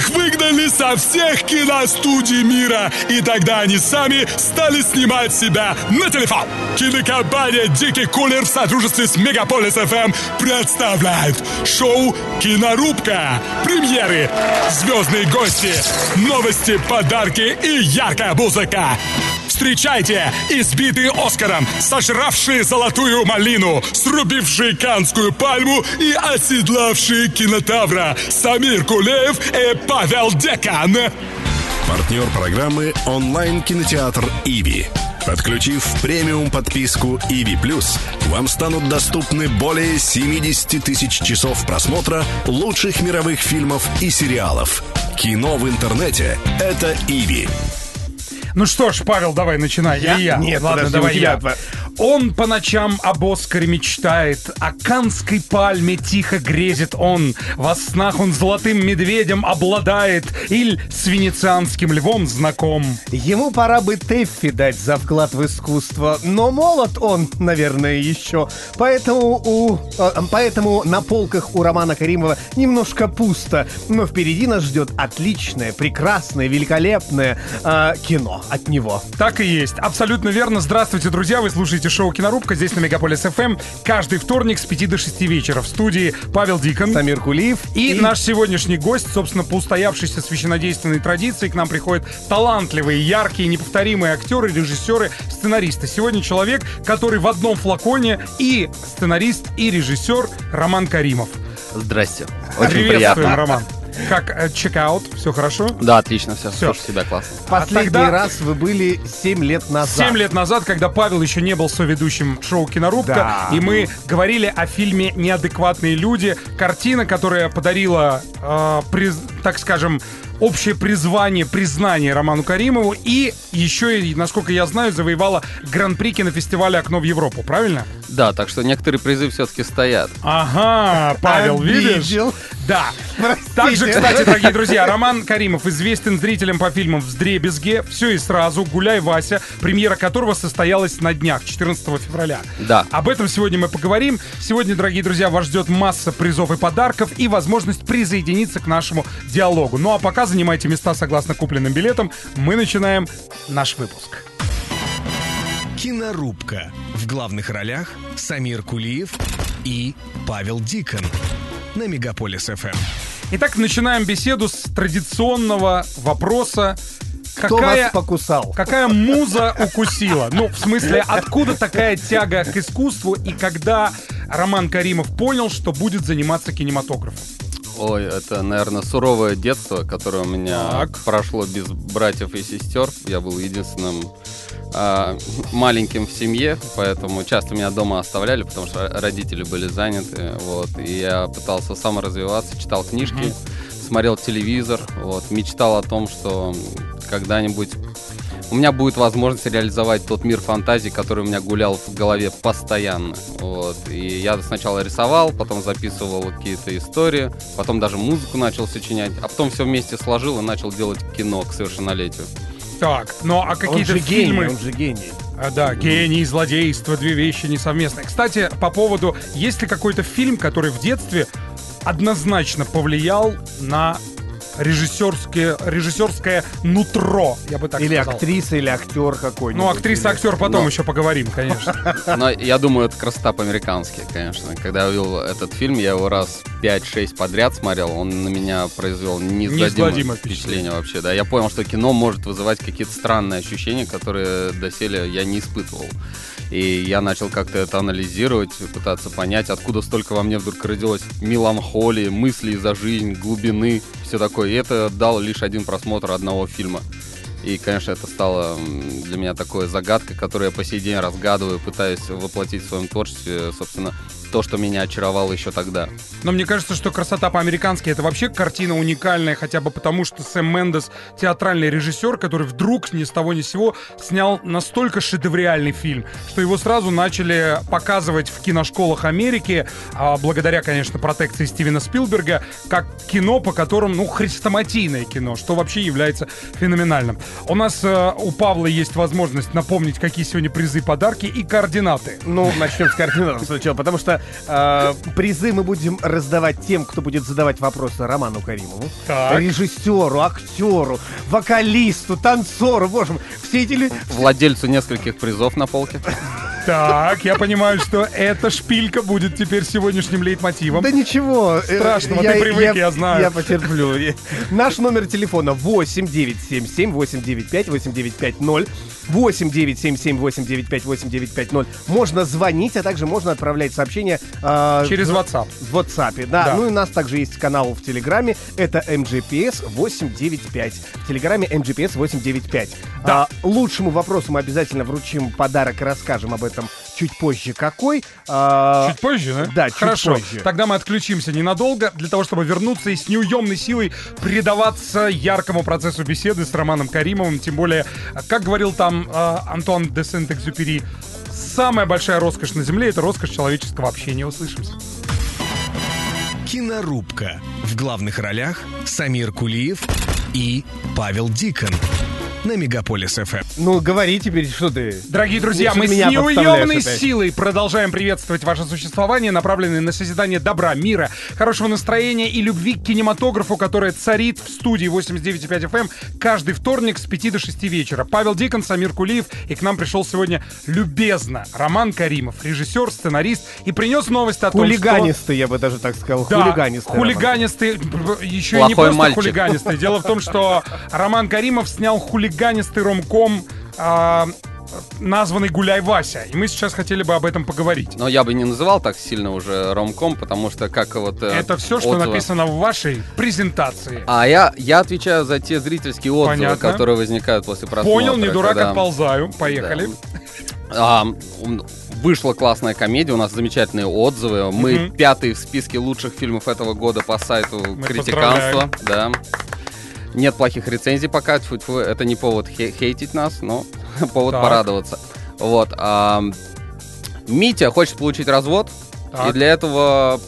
Их выгнали со всех киностудий мира, и тогда они сами стали снимать себя на телефон. Кинокомпания «Дикий кулер» в сотрудничестве с Мегаполис ФМ представляет шоу «Кинорубка». Премьеры, звездные гости, новости, подарки и яркая музыка. Встречайте избитые Оскаром, сожравшие золотую малину, срубившие канскую пальму и оседлавшие кинотавра Самир Кулеев и Павел Декан. Партнер программы онлайн-кинотеатр «Иви». Подключив премиум подписку «Иви Плюс», вам станут доступны более 70 тысяч часов просмотра лучших мировых фильмов и сериалов. Кино в интернете — это «Иви». Ну что ж, Павел, давай начинай. Я? Или я? Нет, Ладно, подожди, давай я. два. Он по ночам об Оскаре мечтает, о канской пальме тихо грезит он. Во снах он золотым медведем обладает или с венецианским львом знаком. Ему пора бы Тэффи дать за вклад в искусство, но молод он, наверное, еще. Поэтому, у, э, поэтому на полках у Романа Каримова немножко пусто. Но впереди нас ждет отличное, прекрасное, великолепное э, кино от него. Так и есть. Абсолютно верно. Здравствуйте, друзья. Вы слушаете шоу «Кинорубка» здесь на Мегаполис ФМ. Каждый вторник с 5 до 6 вечера. В студии Павел Дикон. Самир Кулиев И, наш сегодняшний гость, собственно, по устоявшейся священнодейственной традиции к нам приходят талантливые, яркие, неповторимые актеры, режиссеры, сценаристы. Сегодня человек, который в одном флаконе и сценарист, и режиссер Роман Каримов. Здрасте. Очень Приветствуем, приятно. Роман. Как э, чекаут? Все хорошо? Да, отлично, все, слушай себя классно. Последний а тогда- раз вы были 7 лет назад. Семь лет назад, когда Павел еще не был соведущим шоу «Кинорубка», Да. и мы говорили о фильме «Неадекватные люди». Картина, которая подарила, э, приз- так скажем, общее призвание, признание Роману Каримову и еще, насколько я знаю, завоевала гран-при кинофестиваля «Окно в Европу», правильно? Да, так что некоторые призы все-таки стоят. Ага, Павел, видишь? Да. Простите. Также, кстати, дорогие друзья, Роман Каримов известен зрителям по фильмам «Вздребезге», «Все и сразу», «Гуляй, Вася», премьера которого состоялась на днях, 14 февраля. Да. Об этом сегодня мы поговорим. Сегодня, дорогие друзья, вас ждет масса призов и подарков и возможность присоединиться к нашему диалогу. Ну а пока занимайте места согласно купленным билетам. Мы начинаем наш выпуск. Кинорубка. В главных ролях Самир Кулиев и Павел Дикон. На Мегаполис ФМ. Итак, начинаем беседу с традиционного вопроса. Кто Какая... вас покусал? Какая муза укусила? Ну, в смысле, откуда такая тяга к искусству и когда Роман Каримов понял, что будет заниматься кинематографом? Ой, это, наверное, суровое детство, которое у меня Так. прошло без братьев и сестер. Я был единственным а, маленьким в семье, поэтому часто меня дома оставляли, потому что родители были заняты. Вот, и я пытался саморазвиваться, читал книжки, смотрел телевизор, вот, мечтал о том, что когда-нибудь у меня будет возможность реализовать тот мир фантазии, который у меня гулял в голове постоянно. Вот. И я сначала рисовал, потом записывал какие-то истории, потом даже музыку начал сочинять, а потом все вместе сложил и начал делать кино к совершеннолетию. Так, ну а какие-то фильмы... гений, он же гений. А, да, гений и злодейство, две вещи несовместные. Кстати, по поводу, есть ли какой-то фильм, который в детстве однозначно повлиял на режиссерское, режиссерское нутро, я бы так или сказал. актриса, или актер какой-нибудь. Ну, актриса, или- актер, потом Но. еще поговорим, конечно. Но я думаю, это красота по-американски, конечно. Когда я увидел этот фильм, я его раз 5-6 подряд смотрел, он на меня произвел Неизгладимое впечатление вообще. Да, я понял, что кино может вызывать какие-то странные ощущения, которые доселе я не испытывал. И я начал как-то это анализировать, пытаться понять, откуда столько во мне вдруг родилось меланхолии, мыслей за жизнь, глубины, все такое. И это дал лишь один просмотр одного фильма. И, конечно, это стало для меня такой загадкой, которую я по сей день разгадываю, пытаюсь воплотить в своем творчестве, собственно, то, что меня очаровало еще тогда. Но мне кажется, что «Красота по-американски» — это вообще картина уникальная, хотя бы потому, что Сэм Мендес — театральный режиссер, который вдруг ни с того ни с сего снял настолько шедевриальный фильм, что его сразу начали показывать в киношколах Америки, а, благодаря, конечно, протекции Стивена Спилберга, как кино, по которому, ну, хрестоматийное кино, что вообще является феноменальным. У нас э, у Павла есть возможность напомнить, какие сегодня призы, подарки и координаты. Ну, начнем с координатов сначала, потому что что э, призы мы будем раздавать тем, кто будет задавать вопросы Роману Каримову, Так. режиссеру, актеру, вокалисту, танцору, боже мой, все эти люди... Владельцу нескольких призов на полке. Так, я понимаю, что эта шпилька будет теперь сегодняшним лейтмотивом. Да ничего. э, Страшного, ты привык, я знаю. Я потерплю. Я- Наш номер телефона 8 977 895 8950 8 977 895 8950. Можно звонить, а также можно отправлять сообщения э, Через WhatsApp. В WhatsApp, да. Да. Ну и у нас также есть канал в Телеграме. Это MGPS 895. В Телеграме MGPS 895. Да. А, лучшему вопросу мы обязательно вручим подарок и расскажем об этом чуть позже. Какой? А, Чуть позже, да? Да, чуть Хорошо. позже. Тогда мы отключимся ненадолго для того, чтобы вернуться и с неуемной силой предаваться яркому процессу беседы с Романом Каримовым. Тем более, как говорил там э, Антуан де Сент-Экзюпери, самая большая роскошь на Земле — это роскошь человеческого общения. Услышимся. Кинорубка. В главных ролях Самир Кулиев и Павел Дикон. На Мегаполис ФМ. Ну, говори теперь, что ты... Дорогие друзья, мы с неуемной силой продолжаем приветствовать ваше существование, направленное на созидание добра, мира, хорошего настроения и любви к кинематографу, которая царит в студии 89.5 FM эм каждый вторник с 5 до 6 вечера. Павел Дикон, Самир Кулиев, и к нам пришел сегодня любезно Роман Каримов, режиссер, сценарист, и принес новость о том, что... Хулиганистый, я бы даже так сказал. Да, Хулиганистый. хулиганистый, еще и не Плохой просто мальчик. хулиганистый. Дело в том, что Роман Каримов снял хулиганистый ромком, а, названный «Гуляй, Вася». И мы сейчас хотели бы об этом поговорить. Но я бы не называл так сильно уже ромком, потому что как вот... э, Это все, что отзывы- написано в вашей презентации. А я, я отвечаю за те зрительские отзывы, Понятно. которые возникают после просмотра. Понял, не дурак, когда, отползаю. Поехали. а, м, вышла классная комедия, у нас замечательные отзывы. Мы Мгм. пятый в списке лучших фильмов этого года по сайту Мы Критиканства. Да. Нет плохих рецензий пока, тьфу-тьфу, это не повод хе- хейтить нас, но повод Так. порадоваться. Вот. а, Митя хочет получить развод, Так. и для этого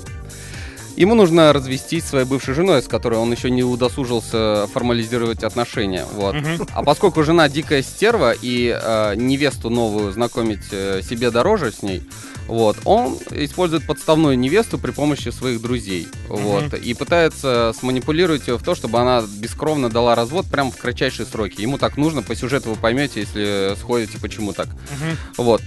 ему нужно развестись своей бывшей женой, с которой он еще не удосужился формализировать отношения. Вот. Мгм. А поскольку жена дикая стерва и э, невесту новую знакомить э, себе дороже с ней, вот, он использует подставную невесту при помощи своих друзей. Вот, и пытается сманипулировать ее в то, чтобы она бескровно дала развод прямо в кратчайшие сроки. Ему так нужно, по сюжету вы поймете, если сходите, почему так. Мгм. Вот.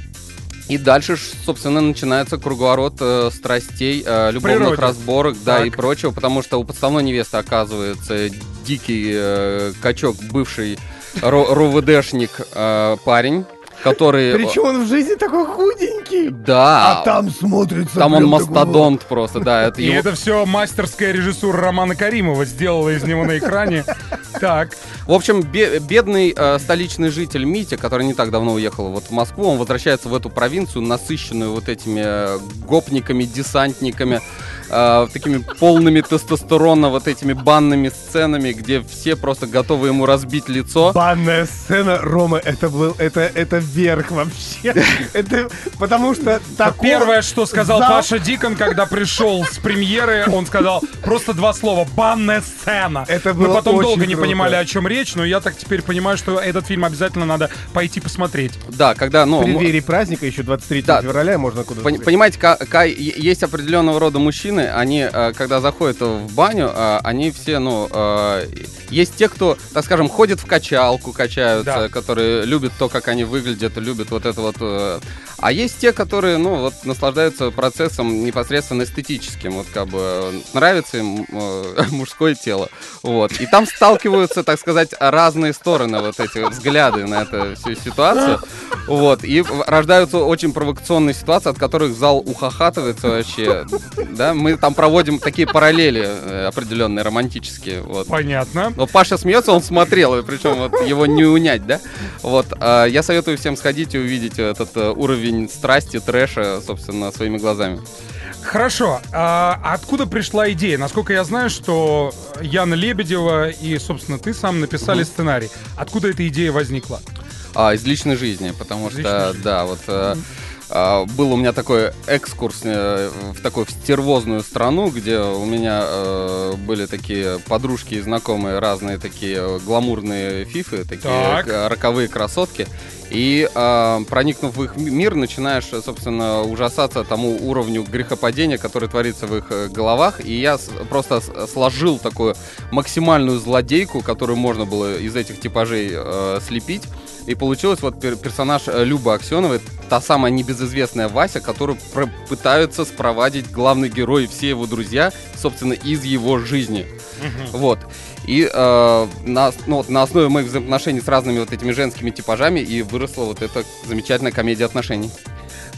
И дальше, собственно, начинается круговорот э, страстей, э, любовных природе. разборок, да, Так. и прочего, потому что у подставной невесты оказывается дикий э, качок, бывший РУВДшник э, парень, который... Причем он в жизни такой худенький. Да, А там смотрится... там он мастодонт просто, да, это И его... это все мастерская режиссура Романа Каримова сделала из него на экране. Так, В общем, бе- бедный э, столичный житель Митя, который не так давно уехал вот в Москву, он возвращается в эту провинцию, насыщенную вот этими э, гопниками, десантниками, э, такими полными тестостерона, вот этими банными сценами, где все просто готовы ему разбить лицо. Банная сцена, Рома, это был, это, это верх вообще. Это потому что такого... Первое, что сказал зал- Паша Дикон, когда пришел с премьеры, он сказал просто два слова «банная сцена». Это Мы было потом очень долго не. Понимали, о чем речь, но я так теперь понимаю, что этот фильм обязательно надо пойти посмотреть. Да, когда, ну... В м- преддверии праздника, еще 23 Да. февраля, можно куда-то... Пон- Понимаете, ка- ка- е- есть определенного рода мужчины, они, э, когда заходят в баню, э, они все, ну, э, есть те, кто, так скажем, ходит в качалку, качаются, Да. которые любят то, как они выглядят, любят вот это вот. А есть те, которые, ну, вот наслаждаются процессом непосредственно эстетическим, вот как бы нравится им э, мужское тело, вот. И там сталкиваются, так сказать, разные стороны, вот эти взгляды на эту всю ситуацию, вот. И рождаются очень провокационные ситуации, от которых зал ухахатывается вообще, да. Мы там проводим такие параллели э, определенные, романтические, вот. Понятно. Но Паша смеется, он смотрел, причем вот его не унять, да? Вот, а, я советую всем сходить и увидеть этот э, уровень страсти, трэша, собственно, своими глазами. Хорошо. А откуда пришла идея? Насколько я знаю, что Яна Лебедева и, собственно, ты сам написали сценарий. Откуда эта идея возникла? А, из личной жизни, потому Из что, жизни. да, вот... э, а, был у меня такой экскурс э, в такую стервозную страну, где у меня э, были такие подружки и знакомые, разные такие гламурные фифы, такие Так. роковые красотки. И а, проникнув в их мир, начинаешь, собственно, ужасаться тому уровню грехопадения, который творится в их э, головах. И я с- просто с- сложил такую максимальную злодейку, которую можно было из этих типажей э, слепить. И получилось вот пер- персонаж э, Любы Аксеновой, та самая небезызвестная Вася, которую про- пытаются спровадить главный герой и все его друзья, собственно, из его жизни. Вот. И э, на, ну, вот на основе моих взаимоотношений с разными вот этими женскими типажами и выросла вот эта замечательная комедия отношений.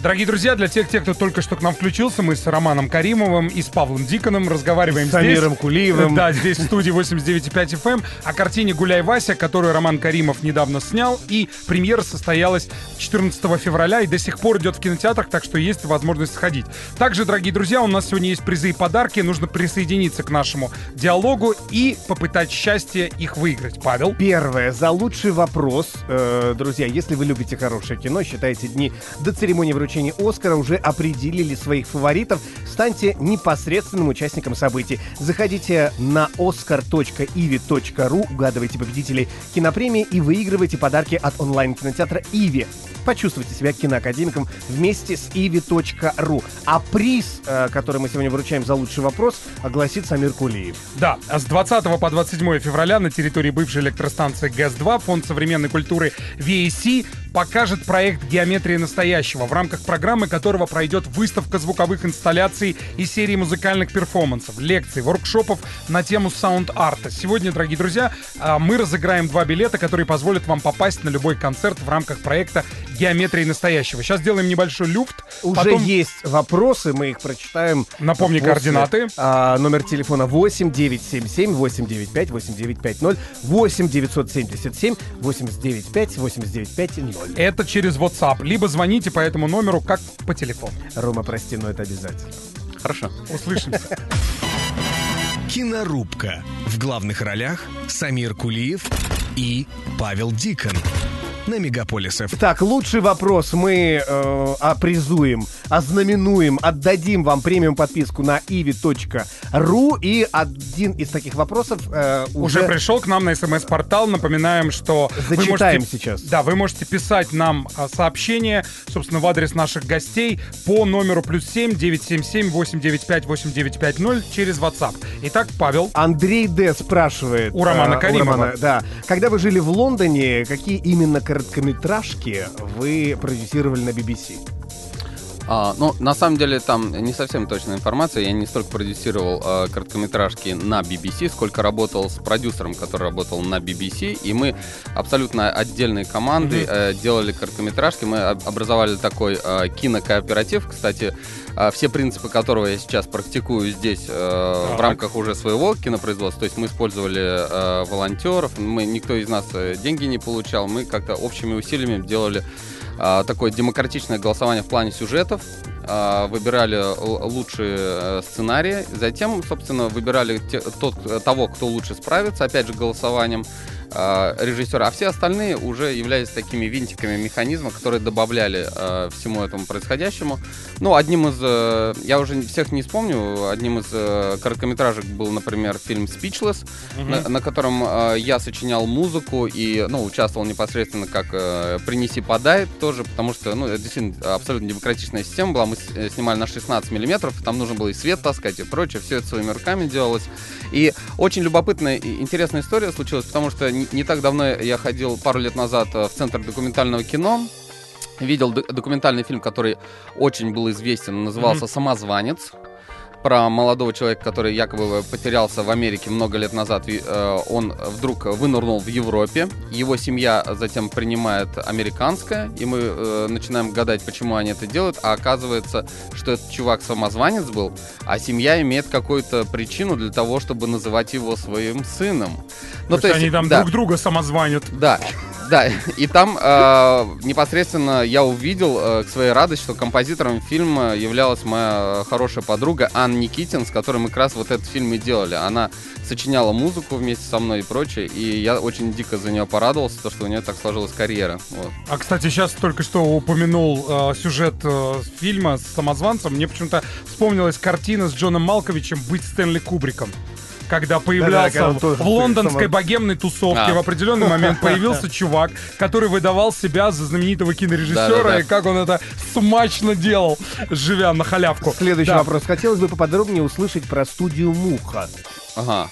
Дорогие друзья, для тех, тех, кто только что к нам включился, мы с Романом Каримовым и с Павлом Диконом разговариваем С Самиром здесь. Кулиевым. Да, здесь в студии 89.5 FM о картине «Гуляй, Вася», которую Роман Каримов недавно снял. И премьера состоялась 14 февраля и до сих пор идет в кинотеатрах, так что есть возможность сходить. Также, дорогие друзья, у нас сегодня есть призы и подарки. Нужно присоединиться к нашему диалогу и попытать счастье их выиграть. Павел? Первое, за лучший вопрос. Э, друзья, если вы любите хорошее кино, считаете дни до церемонии вручения Оскара уже определили своих фаворитов, станьте непосредственным участником событий. Заходите на oscar.ivi.ru, угадывайте победителей кинопремии и выигрывайте подарки от онлайн-кинотеатра «Иви». Почувствуйте себя киноакадемиком вместе с ivi.ru. А приз, э, который мы сегодня вручаем за лучший вопрос, огласит Самир Кулиев. Да, а с 20 по 27 февраля на территории бывшей электростанции ГЭС-2 Фонд современной культуры VAC покажет проект «Геометрия настоящего», в рамках программы которого пройдет выставка звуковых инсталляций и серии музыкальных перформансов, лекций, воркшопов на тему саунд-арта. Сегодня, дорогие друзья, а, мы разыграем два билета, которые позволят вам попасть на любой концерт в рамках проекта «Геометрия настоящего». Сейчас сделаем небольшой люфт. Уже потом- есть вопросы, мы их прочитаем. Напомни после. координаты. А, номер телефона 8 977 895 8950 8 977 895 895 0. Это через WhatsApp. Либо звоните по этому номеру, как по телефону. Рома, прости, но это обязательно. Хорошо. Услышимся. Кинорубка. В главных ролях Самир Кулиев и Павел Дикон. На Мегаполис ФМ. Так, лучший вопрос мы э, опризуем, ознаменуем, отдадим вам премиум подписку на ivi.ru. И один из таких вопросов э, Уже уже... пришел к нам на смс-портал. Напоминаем, что вы Зачитаем можете, сейчас. Да, вы можете писать нам а, сообщение, собственно, в адрес наших гостей по номеру плюс 7 977 895 8950 через WhatsApp. Итак, Павел. Андрей Д. спрашивает. У Романа э, Каримова. да. Когда вы жили в Лондоне, какие именно короткометражки вы продюсировали на BBC? А, ну, на самом деле, там не совсем точная информация. Я не столько продюсировал а, короткометражки на BBC, сколько работал с продюсером, который работал на BBC. И мы абсолютно отдельной командой э, делали короткометражки. Мы об- образовали такой э, кинокооператив. Кстати, э, все принципы которого я сейчас практикую здесь э, в рамках уже своего кинопроизводства. То есть мы использовали э, волонтеров, мы, никто из нас деньги не получал. Мы как-то общими усилиями делали а, такое демократичное голосование в плане сюжетов, а, выбирали лучшие э, сценарии, затем, собственно, выбирали те- тот, э, того, кто лучше справится, опять же, голосованием а, режиссера, а все остальные уже являлись такими винтиками механизма, которые добавляли э, всему этому происходящему. Ну, одним из, э, я уже всех не вспомню, одним из э, короткометражек был, например, фильм Speechless, на, на котором э, я сочинял музыку и, ну, участвовал непосредственно как э, «Принеси, подай» тоже, потому что, ну, это действительно абсолютно демократичная система была. Мы э, снимали на 16 миллиметров, там нужно было и свет таскать и прочее, все это своими руками делалось. И очень любопытная и интересная история случилась, потому что не, так давно я ходил пару лет назад э, в Центр документального кино, видел документальный фильм, который очень был известен, назывался «Самозванец» про молодого человека, который якобы потерялся в Америке много лет назад. Э, Он вдруг вынырнул в Европе. Его семья затем принимает американское, и мы э, начинаем гадать, почему они это делают. А оказывается, что этот чувак самозванец был, а семья имеет какую-то причину для того, чтобы называть его своим сыном. Ну, то есть они там да. друг друга самозванят. Да. Да, и там э, непосредственно я увидел э, к своей радости, что композитором фильма являлась моя хорошая подруга Анна Никитин, с которой мы как раз вот этот фильм и делали. Она сочиняла музыку вместе со мной и прочее, и я очень дико за нее порадовался, то, что у нее так сложилась карьера. Вот. А, кстати, сейчас только что упомянул э, сюжет э, фильма с самозванцем. Мне почему-то вспомнилась картина с Джоном Малковичем «Быть Стэнли Кубриком». Когда появлялся когда он тоже в лондонской богемной тусовке А. в определенный момент появился чувак, который выдавал себя за знаменитого кинорежиссера, и как он это смачно делал, живя на халявку. Следующий Да. вопрос. Хотелось бы поподробнее услышать про студию «Муха». Ага.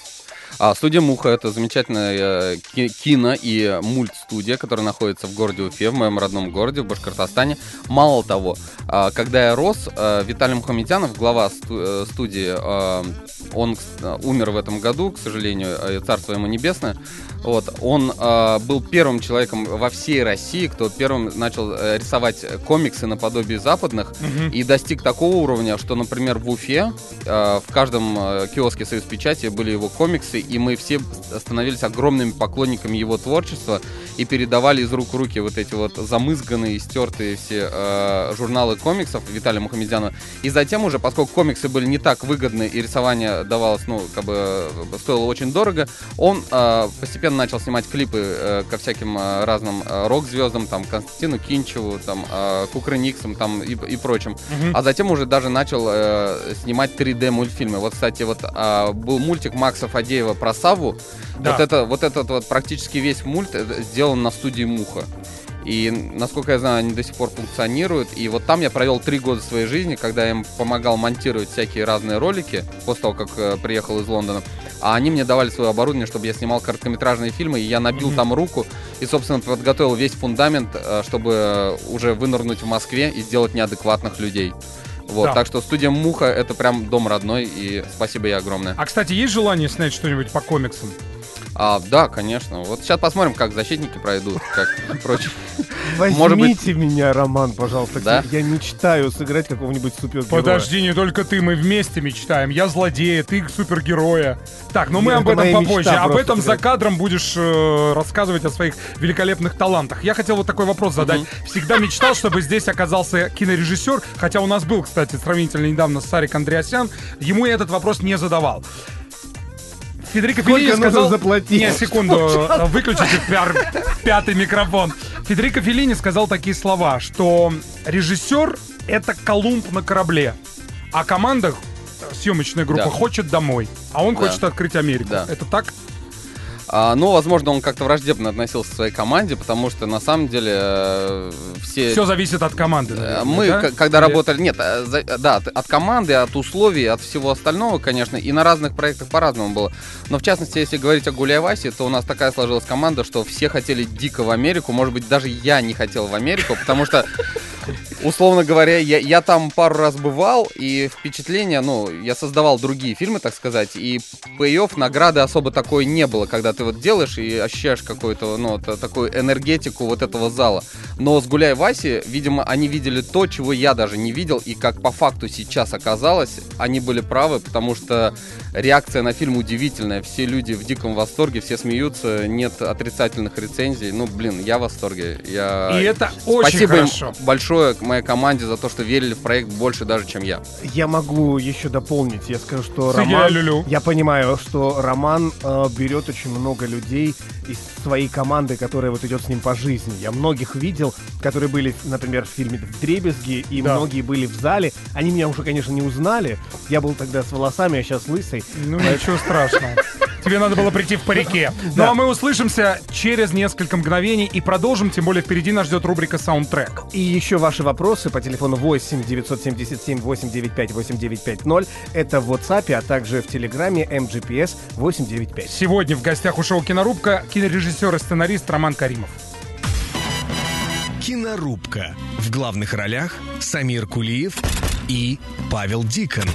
А, студия Муха это замечательная э, ки- кино и мультстудия, которая находится в городе Уфе, в моем родном городе, в Башкортостане. Мало того, а, когда я рос, э, Виталий Мухаметянов, глава сту- э, студии, э, он умер в этом году, к сожалению, э, царство ему небесное. Вот, он э, был первым человеком во всей России, кто первым начал э, рисовать комиксы наподобие западных и достиг такого уровня, что, например, в Уфе э, в каждом э, киоске Союз Печати были его комиксы, и мы все становились огромными поклонниками его творчества и передавали из рук в руки вот эти вот замызганные, стертые все э, журналы комиксов Виталия Мухамедяна. И затем уже, поскольку комиксы были не так выгодны и рисование давалось, ну, как бы э, стоило очень дорого, он э, постепенно начал снимать клипы э, ко всяким э, разным э, рок-звездам, там, Константину Кинчеву, там, э, Кукрыниксам, там, и, и прочим. А затем уже даже начал э, снимать 3D мультфильмы. Вот, кстати, вот а, был мультик Макса Фадеева про Саву. Да. Вот, это, вот этот вот практически весь мульт э, сделан на студии Муха. И, насколько я знаю, они до сих пор функционируют. И вот там я провел три года своей жизни, когда я им помогал монтировать всякие разные ролики, после того, как э, приехал из Лондона. А они мне давали свое оборудование, чтобы я снимал короткометражные фильмы, и я набил там руку и, собственно, подготовил весь фундамент, э, чтобы уже вынырнуть в Москве и сделать неадекватных людей. Вот, Да. так что студия Муха это прям дом родной, и спасибо ей огромное. А, кстати, есть желание снять что-нибудь по комиксам? А, да, конечно. Вот сейчас посмотрим, как защитники пройдут, как прочее. Возьмите меня, Роман, пожалуйста. Да? Я мечтаю сыграть какого-нибудь супергероя. Подожди, не только ты, мы вместе мечтаем. Я злодея, ты супергероя. Так, ну мы об этом попозже. Об этом за кадром будешь э, рассказывать о своих великолепных талантах. Я хотел вот такой вопрос задать. Всегда мечтал, чтобы здесь оказался кинорежиссер, хотя у нас был, кстати, сравнительно недавно Сарик Андреасян. Ему я этот вопрос не задавал. Федерико Феллини нужно сказал... заплатить? Не, секунду, выключите пяр- пятый микрофон. Федерико Феллини сказал такие слова, что режиссер — это Колумб на корабле, а команда, э, съемочная группа, Да. хочет домой, а он Да. хочет открыть Америку. Да. Это так? А, ну, возможно, он как-то враждебно относился к своей команде, потому что на самом деле э, все. Все зависит от команды. Э, наверное, Мы, да? когда Или- работали, нет, э, да, от- команды, от условий, от всего остального, конечно, и на разных проектах по-разному было. Но в частности, если говорить о Гуляй Васе, то у нас такая сложилась команда, что все хотели дико в Америку. Может быть, даже я не хотел в Америку, потому что, условно говоря, я, я там пару раз бывал, и впечатление, ну, я создавал другие фильмы, так сказать, и пей награды особо такой не было, когда ты вот делаешь и ощущаешь какую-то, ну, та- такую энергетику вот этого зала. Но с Гуляй Васи, видимо, они видели то, чего я даже не видел, и как по факту сейчас оказалось, они были правы, потому что реакция на фильм удивительная. Все люди в диком восторге, все смеются, нет отрицательных рецензий. Ну, блин, я в восторге. Я... И это очень Спасибо им хорошо. большое моей команде за то, что верили в проект больше даже, чем я. Я могу еще дополнить. Я скажу, что Роман... Я понимаю, что Роман э, берет очень много людей из своей команды, которая вот идет с ним по жизни. Я многих видел, которые были, например, в фильме «В дребезги», и Да. многие были в зале. Они меня уже, конечно, не узнали. Я был тогда с волосами, а сейчас лысый. Ну ничего страшного. Тебе надо было прийти в парике. Ну а мы услышимся через несколько мгновений и продолжим, тем более впереди нас ждет рубрика «Саундтрек». И еще ваши вопросы по телефону 8 977 895 8950. Это в WhatsApp, а также в Телеграме MGPS 895. Сегодня в гостях у шоу «Кинорубка» кинорежиссер и сценарист Роман Каримов. Кинорубка. В главных ролях Самир Кулиев и Павел Дикон.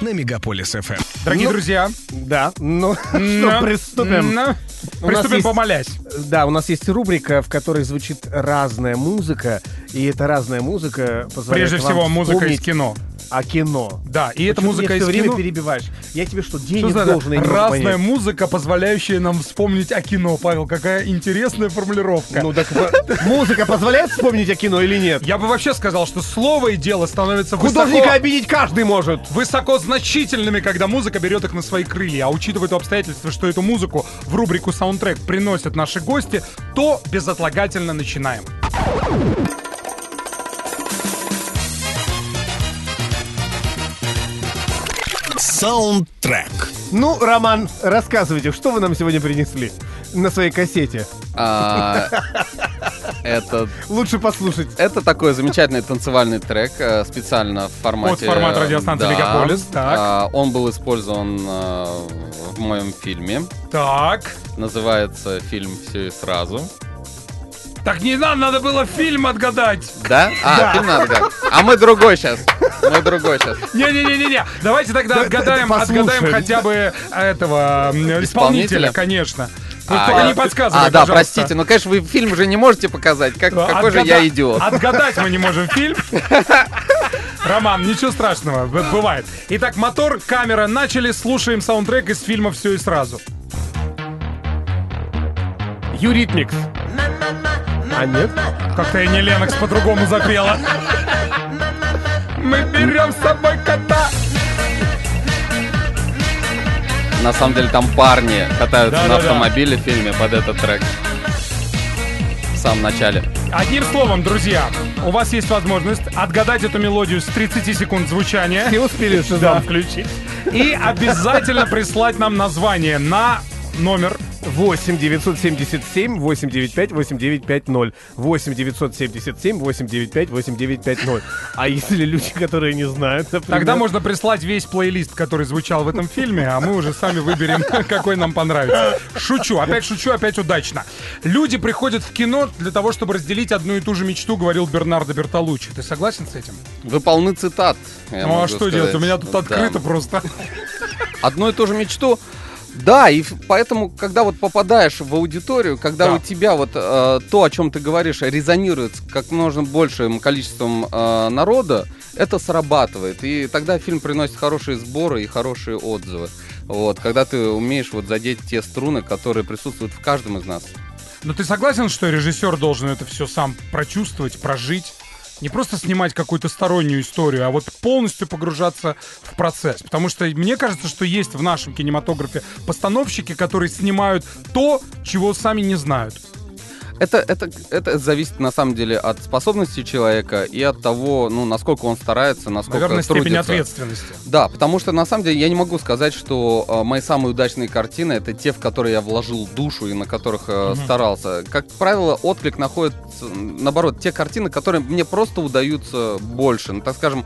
На Мегаполис ФМ. Дорогие Ну, друзья, Да, ну ну, что, приступим. ну, У нас Приступим, есть- помолясь. Да, у нас есть рубрика, в которой звучит разная музыка, и эта разная музыка позволяет Прежде всего, музыка из кино. А кино. Да, и эта музыка из время кино. перебиваешь. Я тебе что, Что денег за должен? я разная понять? музыка, позволяющая нам вспомнить о кино, Павел. Какая интересная формулировка. Ну так музыка позволяет вспомнить о кино или нет? Я бы вообще сказал, что слово и дело становятся Художника обидеть каждый может. высоко значительными, когда музыка берет их на свои крылья. А учитывая то обстоятельство, что эту музыку в рубрику «Саундтрек» приносят наши гости, то безотлагательно начинаем. Саундтрек. Ну, Роман, рассказывайте, что вы нам сегодня принесли на своей кассете? А, Это, Лучше послушать. это такой замечательный танцевальный трек, э, специально в формате... Под формат радиостанции да. «Мегаполис», так. А, Он был использован э, в моем фильме. Так. Называется фильм «Все и сразу». Так не надо, надо было фильм отгадать. Да? А, фильм надо гадать. А мы другой сейчас. Мы другой сейчас. Не-не-не-не-не. Давайте тогда Да, отгадаем, да, да, отгадаем хотя бы этого м, исполнителя, конечно. Вы А, только я- не подсказывай, А, да, пожалуйста. простите, ну, конечно, вы фильм же не можете показать. Как, какой же Отгада- я идиот. Отгадать мы не можем фильм. Роман, ничего страшного, бывает. Итак, мотор, камера, начали, слушаем саундтрек из фильма «Все и сразу». Eurythmics. А нет? Как-то и не Ленокс по-другому запела. Мы берем с собой кота. На самом деле там парни катаются на Да-да-да. автомобиле в фильме под этот трек. В самом начале. Одним словом, друзья, у вас есть возможность отгадать эту мелодию с 30 секунд звучания. Не успели Шазам Да. включить. И обязательно прислать нам название на номер 8 977 895 8950 8 977 895 8950 А если люди, которые не знают, например... Тогда можно прислать весь плейлист, который звучал в этом фильме, а мы уже сами выберем, какой нам понравится. Шучу, опять шучу, опять удачно. Люди приходят в кино для того, чтобы разделить одну и ту же мечту, говорил Бернардо Бертолуччи. Ты согласен с этим? Вы полны цитат. ну а что сказать. делать? У меня тут Да. открыто просто. Одну и ту же мечту. Да, и поэтому, когда вот попадаешь в аудиторию, когда Да. у тебя вот э, то, о чем ты говоришь, резонирует с как можно большим количеством э, народа, это срабатывает. И тогда фильм приносит хорошие сборы и хорошие отзывы. Вот, когда ты умеешь вот задеть те струны, которые присутствуют в каждом из нас. Но ты согласен, что режиссер должен это все сам прочувствовать, прожить? Не просто снимать какую-то стороннюю историю, а вот полностью погружаться в процесс. Потому что мне кажется, что есть в нашем кинематографе постановщики, которые снимают то, чего сами не знают. Это, это, это зависит на самом деле от способности человека и от того, ну, насколько он старается, насколько Наверное, степень трудится. ответственности. Да, потому что на самом деле я не могу сказать, что э, мои самые удачные картины это те, в которые я вложил душу и на которых э, старался. Как правило, отклик находит, наоборот, те картины, которые мне просто удаются больше. Ну, так скажем,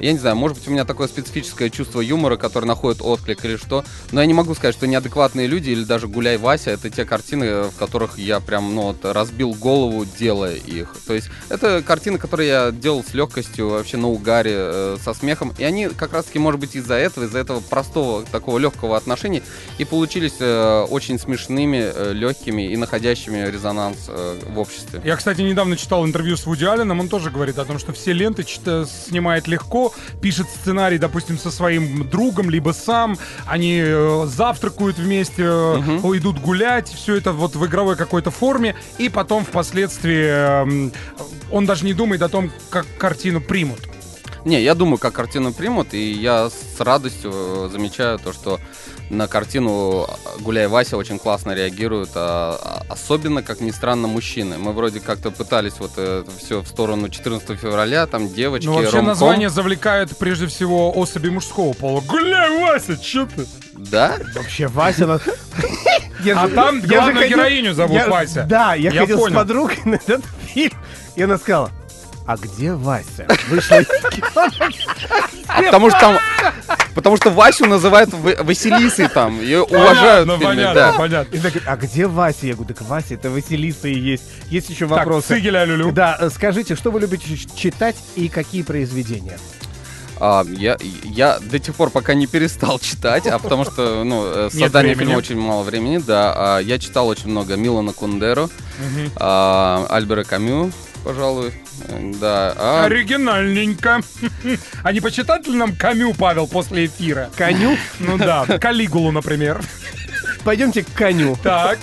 я не знаю, может быть, у меня такое специфическое чувство юмора, которое находит отклик или что. Но я не могу сказать, что неадекватные люди или даже Гуляй Вася это те картины, в которых я прям, ну, вот, разбил голову, делая их. То есть это картины, которые я делал с легкостью, вообще на угаре, э, со смехом. И они как раз-таки, может быть, из-за этого, из-за этого простого, такого легкого отношения и получились э, очень смешными, э, легкими и находящими резонанс э, в обществе. Я, кстати, недавно читал интервью с Вуди Алленом, он тоже говорит о том, что все ленты чит- снимает легко, пишет сценарий, допустим, со своим другом, либо сам, они завтракают вместе, э, идут гулять, все это вот в игровой какой-то форме, и потом впоследствии эм, он даже не думает о том, как картину примут. Не, я думаю, как картину примут, и я с радостью э, замечаю то, что на картину Гуляй Вася очень классно реагируют, а, а особенно, как ни странно, мужчины. Мы вроде как-то пытались вот это все в сторону 14 февраля, там девочки, Ну, вообще ромком. название завлекает прежде всего особи мужского пола. Гуляй, Вася, чё ты? Да? Вообще, Вася... Я А там я главную ходил- героиню зовут я- Вася. Да, я, Я ходил понял. с подругой на этот фильм, и она сказала, а где Вася? Вышла потому что там... Потому что Васю называют Ва- Василисой там, ее уважают Понятно, в фильме, понятно, да. понятно. И говорит, а где Вася? Я говорю, так Вася, это Василиса и есть. Есть еще Так, вопросы. Цигеля Люлю. Да, э, скажите, что вы любите читать и какие произведения? А, я, я до тех пор пока не перестал читать, а потому что ну, э, создание фильма очень мало времени, да. А, я читал очень много Милана Кундеру, а, Альбера Камю, пожалуй. Э, Да. А, Оригинальненько. А не почитать ли нам Камю, Павел, после эфира? Коню? Ну да, Калигулу, например. Пойдемте к коню. Так,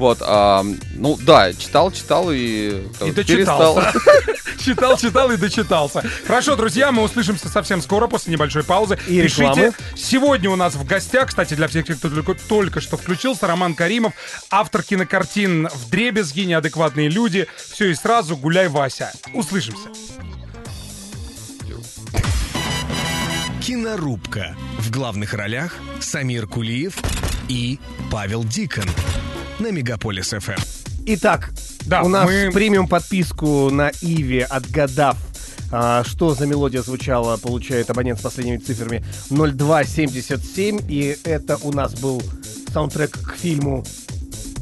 вот, а, ну да, читал, читал и, и перестал. дочитался. Читал, читал и дочитался. Хорошо, друзья, мы услышимся совсем скоро, после небольшой паузы. И рекламы. Сегодня у нас в гостях, кстати, для всех, кто только, только что включился, Роман Каримов, автор кинокартин «В дребезги», «Неадекватные люди», «Все и сразу», «Гуляй, Вася». Услышимся. Кинорубка. В главных ролях Самир Кулиев и Павел Дикон. На Мегаполис ФМ. Итак, Да, у нас мы- премиум подписку на Иви, отгадав, а, что за мелодия звучала, получает абонент с последними цифрами 0277. И это у нас был саундтрек к фильму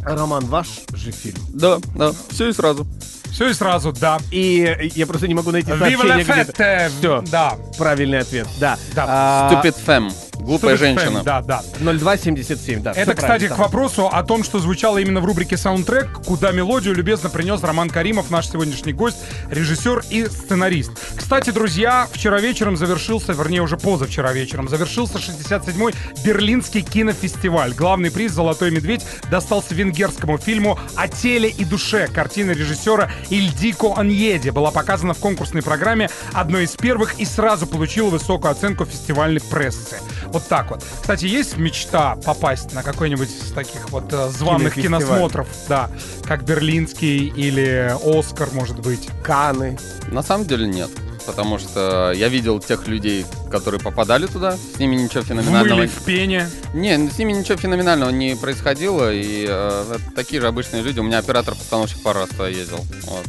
Роман, ваш же фильм. Да, да, все и сразу. Все и сразу, да. И я просто не могу найти Viva la сообщение fête! Все, Да. правильный ответ, да. Да. А, Stupid Femme. Глупая Stupid женщина. Femme, Да, да. 0277, да. Это, кстати, правильно, к вопросу о том, что звучало именно в рубрике «Саундтрек», куда мелодию любезно принес Роман Каримов, наш сегодняшний гость, режиссер и сценарист. Кстати, друзья, вчера вечером завершился, вернее, уже позавчера вечером, завершился 67-й Берлинский кинофестиваль. Главный приз «Золотой медведь» достался венгерскому фильму «О теле и душе». Картина режиссера Ильдико Аньеди была показана в конкурсной программе одной из первых и сразу получила высокую оценку фестивальной прессы. Вот так вот. Кстати, есть мечта попасть на какой-нибудь из таких вот э, званых киносмотров, да, как Берлинский или Оскар, может быть. Каны. На самом деле нет. Потому что я видел тех людей, которые попадали туда, с ними ничего феноменального... мыле, в пене. Не, с ними ничего феноменального не происходило, и э, такие же обычные люди. У меня оператор-постановщик пару раз туда ездил. Вот.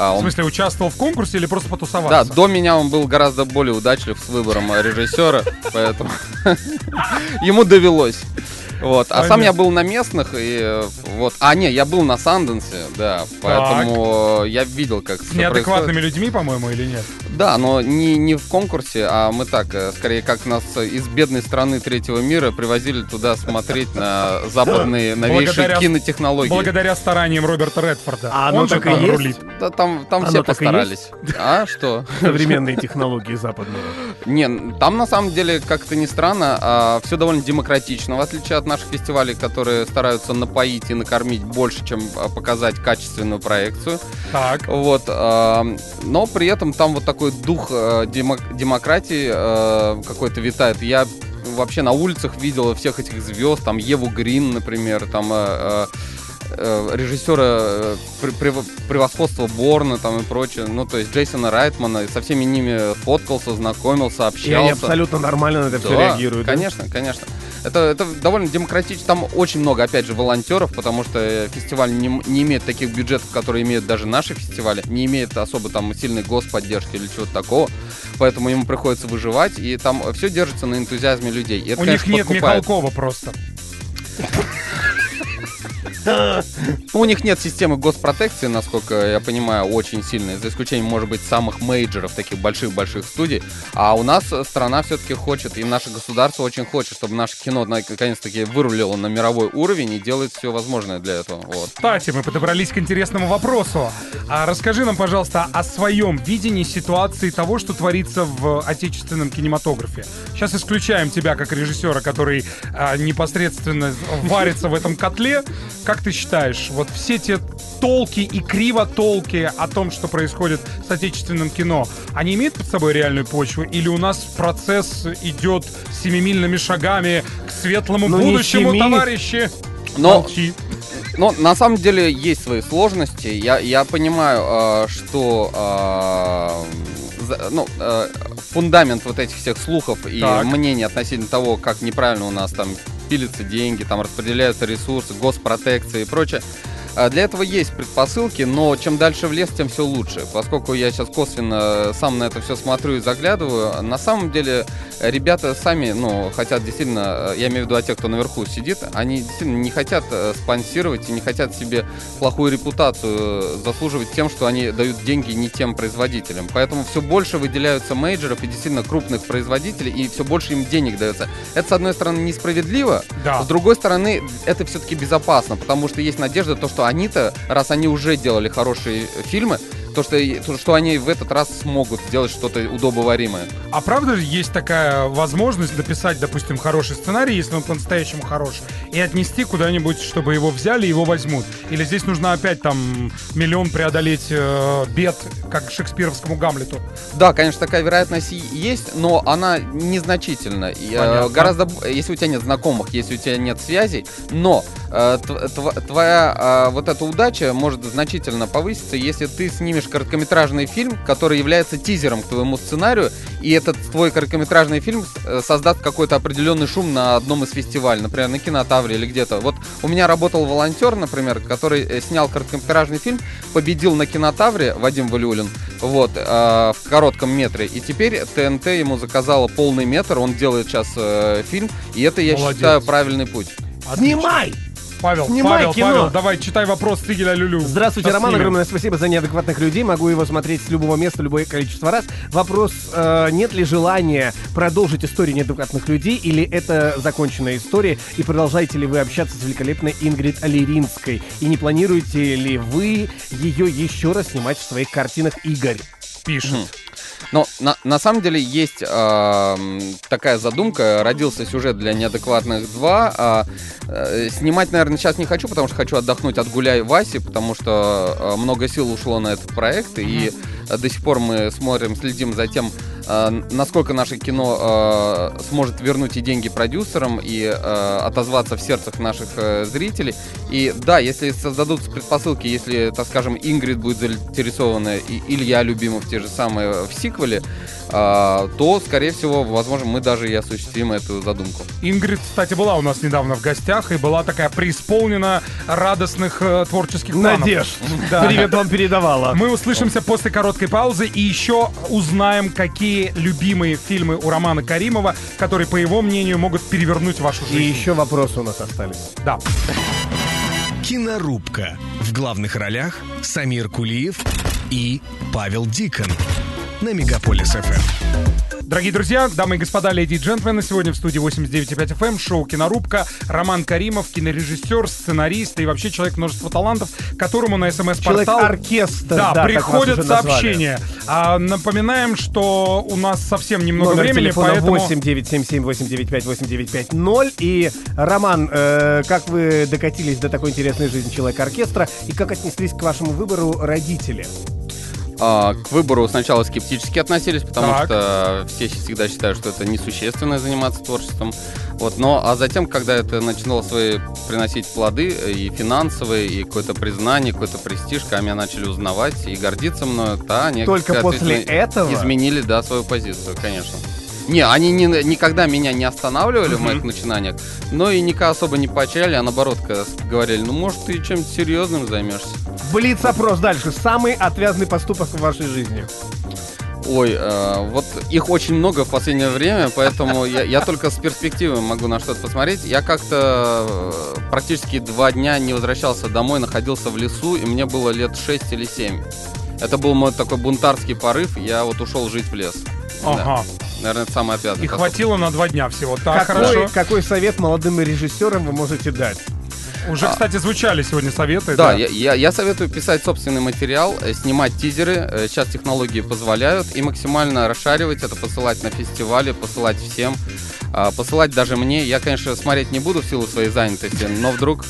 А В он- смысле, участвовал в конкурсе или просто Да, потусоваться? до меня он был гораздо более удачлив с выбором режиссера, поэтому ему довелось. Вот. А сам я был на местных, и вот. А, не, я был на Санденсе, да. Поэтому я видел, как С неадекватными людьми, по-моему, или нет? Да, но не, не в конкурсе, а мы так, э, скорее, как нас из бедной страны третьего мира привозили туда смотреть на западные новейшие Благодаря- кинотехнологии. Благодаря стараниям Роберта Редфорда. А оно Он же так и там есть? рулит. Да, там там Оно все постарались. А, что? Современные технологии западные. Не, там на самом деле, как-то ни странно, все довольно демократично, в отличие от наших фестивалей, которые стараются напоить и накормить больше, чем а, показать качественную проекцию. Так. Вот, а, но при этом там вот такой дух демок- демократии а, какой-то витает. Я вообще на улицах видел всех этих звезд, там Еву Грин, например, там а, э, режиссера э, пр- прев- превосходства Борна там и прочее. Ну, то есть Джейсона Райтмана, и со всеми ними фоткался, знакомился, И общался. они абсолютно нормально на это все Да, реагируют. да? Конечно, конечно. Это, это довольно демократично. Там очень много, опять же, волонтеров, потому что э, фестиваль не, не имеет таких бюджетов, которые имеют даже наши фестивали, не имеет особо там сильной господдержки или чего-то такого. Поэтому ему приходится выживать, и там все держится на энтузиазме людей. И это, У них конечно, нет подкупает. Михалкова просто. У них нет системы госпротекции, насколько я понимаю, очень сильной, за исключением, может быть, самых мейджеров, таких больших-больших студий. А у нас страна все-таки хочет, и наше государство очень хочет, чтобы наше кино наконец-таки вырулило на мировой уровень и делает все возможное для этого. Вот. Кстати, мы подобрались к интересному вопросу. А расскажи нам, пожалуйста, о своем видении ситуации того, что творится в отечественном кинематографе. Сейчас исключаем тебя как режиссера, который а, непосредственно варится в этом котле. Как ты считаешь, вот все те толки и кривотолки о том, что происходит с отечественным кино, они имеют под собой реальную почву? Или у нас процесс идет семимильными шагами к светлому Ну, будущему, семи. товарищи? Но Молчи. Но на самом деле есть свои сложности. Я, я понимаю, э, что э, за- ну, э, фундамент вот этих всех слухов и Так. мнений относительно того, как неправильно у нас там пилятся деньги, там распределяются ресурсы, госпротекция и прочее. А Для этого есть предпосылки, но чем дальше в лес, тем все лучше. Поскольку я сейчас косвенно сам на это все смотрю и заглядываю, на самом деле э, ребята сами, ну, хотят действительно, э, я имею в виду о тех, кто наверху сидит, они действительно не хотят э, спонсировать и не хотят себе плохую репутацию э, заслуживать тем, что они дают деньги не тем производителям. Поэтому все больше выделяются мейджеров и действительно крупных производителей, и все больше им денег дается. Это, с одной стороны, несправедливо, Да. с другой стороны, это все-таки безопасно, потому что есть надежда, то, что они-то, раз они уже делали хорошие фильмы, то то, что, то, что они в этот раз смогут сделать что-то удобоваримое. А правда же есть такая возможность написать, допустим, хороший сценарий, если он по-настоящему хорош, и отнести куда-нибудь, чтобы его взяли и его возьмут? Или здесь нужно опять там миллион преодолеть э, бед, как шекспировскому Гамлету? Да, конечно, такая вероятность есть, но она незначительна. Э, гораздо, б- если у тебя нет знакомых, если у тебя нет связей, но твоя э, вот эта удача может значительно повыситься, если ты снимешь короткометражный фильм, который является тизером к твоему сценарию, и этот твой короткометражный фильм э, создаст какой-то определенный шум на одном из фестивалей, например, на кинотавре или где-то. Вот у меня работал волонтер, например, который э, снял короткометражный фильм, победил на кинотавре Вадим Валюлин, вот, э, в коротком метре, и теперь ТНТ ему заказала полный метр, он делает сейчас э, фильм, и это, я Молодец. считаю, правильный путь. Снимай! Павел, Снимай Павел, кино. Павел, давай, читай вопрос Тигеля Люлю. Здравствуйте, Роман. Огромное спасибо за неадекватных людей. Могу его смотреть с любого места, любое количество раз. Вопрос, э, нет ли желания продолжить историю неадекватных людей, или это законченная история, и продолжаете ли вы общаться с великолепной Ингрид Алиринской? И не планируете ли вы ее еще раз снимать в своих картинах, Игорь? Пишет. Но на, на самом деле есть эм, такая задумка, родился сюжет для неадекватных 2. а, э, снимать, наверное, сейчас не хочу, потому что хочу отдохнуть от Гуляй Васи, потому что э, много сил ушло на этот проект, и э, до сих пор мы смотрим, следим за тем, э, насколько наше кино э, сможет вернуть и деньги продюсерам, и э, отозваться в сердцах наших э, зрителей. И да, если создадутся предпосылки, если, так скажем, Ингрид будет заинтересована, и Илья Любимов те же самые в сиквеле, а, то, скорее всего, возможно, мы даже и осуществим эту задумку. Ингрид, кстати, была у нас недавно в гостях и была такая преисполнена радостных э, творческих планов. Надежд. Да. Привет вам передавала. Мы услышимся после короткой паузы и еще узнаем, какие любимые фильмы у Романа Каримова, которые, по его мнению, могут перевернуть вашу И жизнь. еще вопросы у нас остались. Да. Кинорубка. В главных ролях Самир Кулиев и Павел Дикон. На Мегаполис. ФМ. Дорогие друзья, дамы и господа, леди и джентльмены, сегодня в студии 89.5 FM эм шоу «Кинорубка». Роман Каримов, кинорежиссер, сценарист и вообще человек множества талантов, которому на смс-портал... Человек-оркестр. Да, да, вас приходят сообщения. А, напоминаем, что у нас совсем немного Номер времени, телефона поэтому... 8 977 895 8950. И, Роман, э, как вы докатились до такой интересной жизни человека-оркестра и как отнеслись к вашему выбору родители? А, к выбору сначала скептически относились, потому Так. что все всегда считают, что это несущественно заниматься творчеством. Вот, но а затем, когда это начинало свои приносить плоды э, и финансовые, и какое-то признание, какой-то престиж, когда меня начали узнавать и гордиться мною, то они Только после этого? изменили, да, свою позицию, конечно. Не, они не- никогда меня не останавливали в моих начинаниях, но и никогда особо не поощряли, а наоборот говорили, ну может ты чем-то серьезным займешься. Блиц-опрос дальше. Самый отвязный поступок в вашей жизни. Ой, э, вот их очень много в последнее время, поэтому я, я только с перспективы могу на что-то посмотреть. Я как-то э, практически два дня не возвращался домой, находился в лесу, и мне было лет 6 или 7. Это был мой такой бунтарский порыв, я вот ушел жить в лес. Да. Наверное, это самое отвязное. И хватило на два дня всего. Так, какой, хорошо. какой совет молодым режиссерам вы можете дать? Уже, кстати, звучали сегодня советы. Да, я, я- я советую писать собственный материал, э, снимать тизеры. Э, Сейчас технологии позволяют. И максимально расшаривать это, посылать на фестивали, посылать всем. а, Посылать даже мне. Я, конечно, смотреть не буду в силу своей занятости, но вдруг...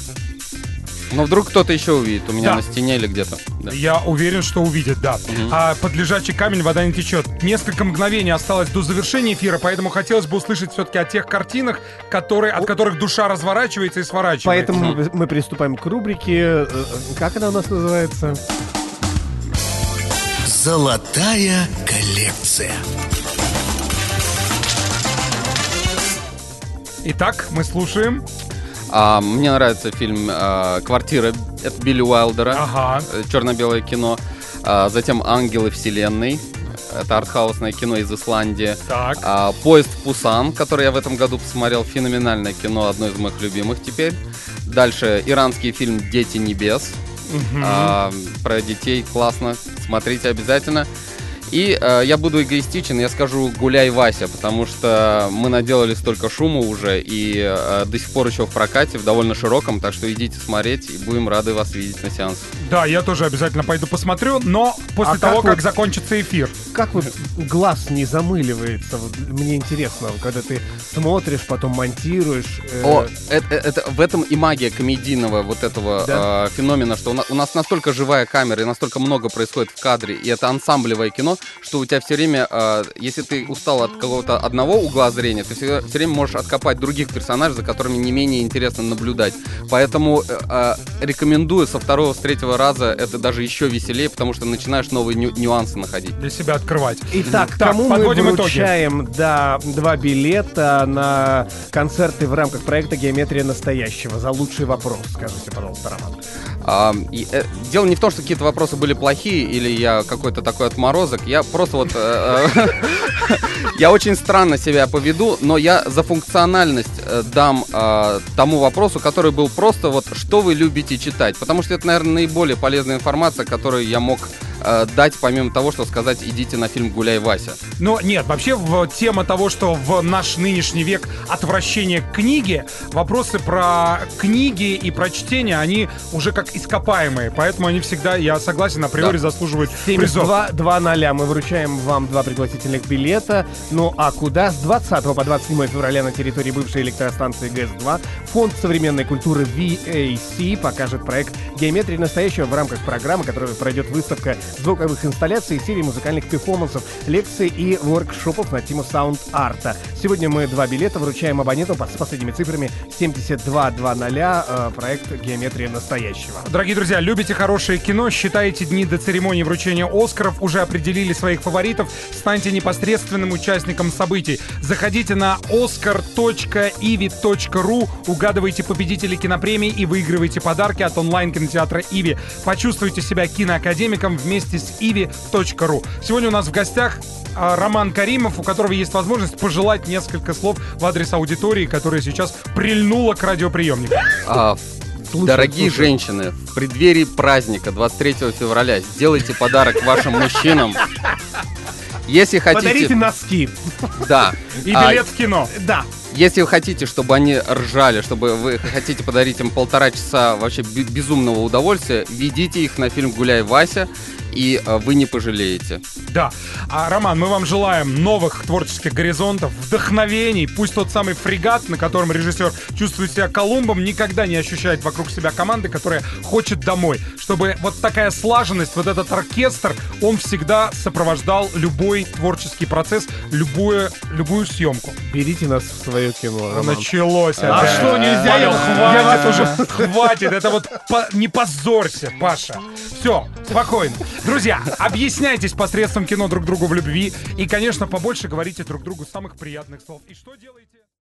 Но вдруг кто-то еще увидит у меня Да. на стене или где-то. Да. Я уверен, что увидит, да. А под лежачий камень вода не течет. Несколько мгновений осталось до завершения эфира, поэтому хотелось бы услышать все-таки о тех картинах, которые, от которых душа разворачивается и сворачивается. Поэтому мы- мы приступаем к рубрике. э, э, Как она у нас называется? Золотая коллекция. Итак, мы слушаем. А, мне нравится фильм а, «Квартира» от Билли Уайлдера. Ага. э, черно-белое кино. А, затем «Ангелы вселенной». Это артхаусное кино из Исландии. Так. А, «Поезд в Пусан», который я в этом году посмотрел. Феноменальное кино, одно из моих любимых теперь. Дальше иранский фильм «Дети небес». А, про детей классно. Смотрите обязательно. И э, я буду эгоистичен, я скажу «Гуляй, Вася», потому что мы наделали столько шума уже, и э, до сих пор еще в прокате, в довольно широком, так что идите смотреть, и будем рады вас видеть на сеанс. Да, я тоже обязательно пойду посмотрю, но после А того, как как вот- закончится эфир. Как вот глаз не замыливается? Вот мне интересно, когда ты смотришь, потом монтируешь. э, О, это, это- в этом и магия комедийного вот этого Да. э, феномена, что у на- у нас настолько живая камера и настолько много происходит в кадре, и это ансамблевое кино, что у тебя все время, э, если ты устал от какого-то одного угла зрения, ты все, все время можешь откопать других персонажей, за которыми не менее интересно наблюдать. Поэтому э, э, рекомендую со второго, с третьего раза это даже еще веселее, потому что начинаешь новые ню- нюансы находить. Для себя открывать. Итак, Так, кому мы итоги. вручаем да, два билета на концерты в рамках проекта «Геометрия настоящего»? За лучший вопрос, скажите, пожалуйста, Роман. А, э, дело не в том, что какие-то вопросы были плохие или я какой-то такой отморозок. Я просто вот... э, э, Я очень странно себя поведу, но я за функциональность дам э, тому вопросу, который был просто вот «Что вы любите читать?». Потому что это, наверное, наиболее полезная информация, которую я мог э, дать, помимо того, что сказать «Идите на фильм «Гуляй, Вася». Но нет, вообще в тема того, что в наш нынешний век отвращение к книге, вопросы про книги и про чтение, они уже как ископаемые, поэтому они всегда, я согласен, априори Да. заслуживают призов. 72 2 0. Мы вручаем вам два пригласительных билета. Ну а куда? С 20 по 27 февраля на территории бывшей электростанции ГЭС-2 Фонд современной культуры VAC покажет проект «Геометрия настоящего» в рамках программы, которая пройдет выставка звуковых инсталляций, серии музыкальных перформансов, лекций и воркшопов на тему саунд-арта. Сегодня мы два билета вручаем абонентам по- с последними цифрами 7220 э, проект «Геометрия настоящего». Дорогие друзья, любите хорошее кино, считаете дни до церемонии вручения Оскаров, уже определили своих фаворитов, станьте непосредственным участником событий. Заходите на oscar.ivi.ru, угадывайте победителей кинопремий и выигрывайте подарки от онлайн-кинотеатра Иви. Почувствуйте себя киноакадемиком вместе с ivi.ru. Сегодня у нас в гостях а, Роман Каримов, у которого есть возможность пожелать несколько слов в адрес аудитории, которая сейчас прильнула к радиоприемнику. А, Дорогие женщины, в преддверии праздника 23 февраля сделайте подарок вашим мужчинам. Если Подарите хотите... носки. Да. И А, билет в кино. Да. Если вы хотите, чтобы они ржали, чтобы вы хотите подарить им полтора часа вообще бе- безумного удовольствия, ведите их на фильм «Гуляй, Вася», и э, вы не пожалеете. Да. А, Роман, мы вам желаем новых творческих горизонтов, вдохновений. Пусть тот самый фрегат, на котором режиссер чувствует себя Колумбом, никогда не ощущает вокруг себя команды, которая хочет домой. Чтобы вот такая слаженность, вот этот оркестр, он всегда сопровождал любой творческий процесс, любую, любую съемку. Берите нас в свое кино, Роман. Началось. А опять. что, нельзя? Павел, Я- хватит я- уже, хватит. Это вот по- не позорься, Паша. Все, спокойно. Друзья, объясняйтесь посредством кино друг другу в любви. И, конечно, побольше говорите друг другу самых приятных слов. И что делаете?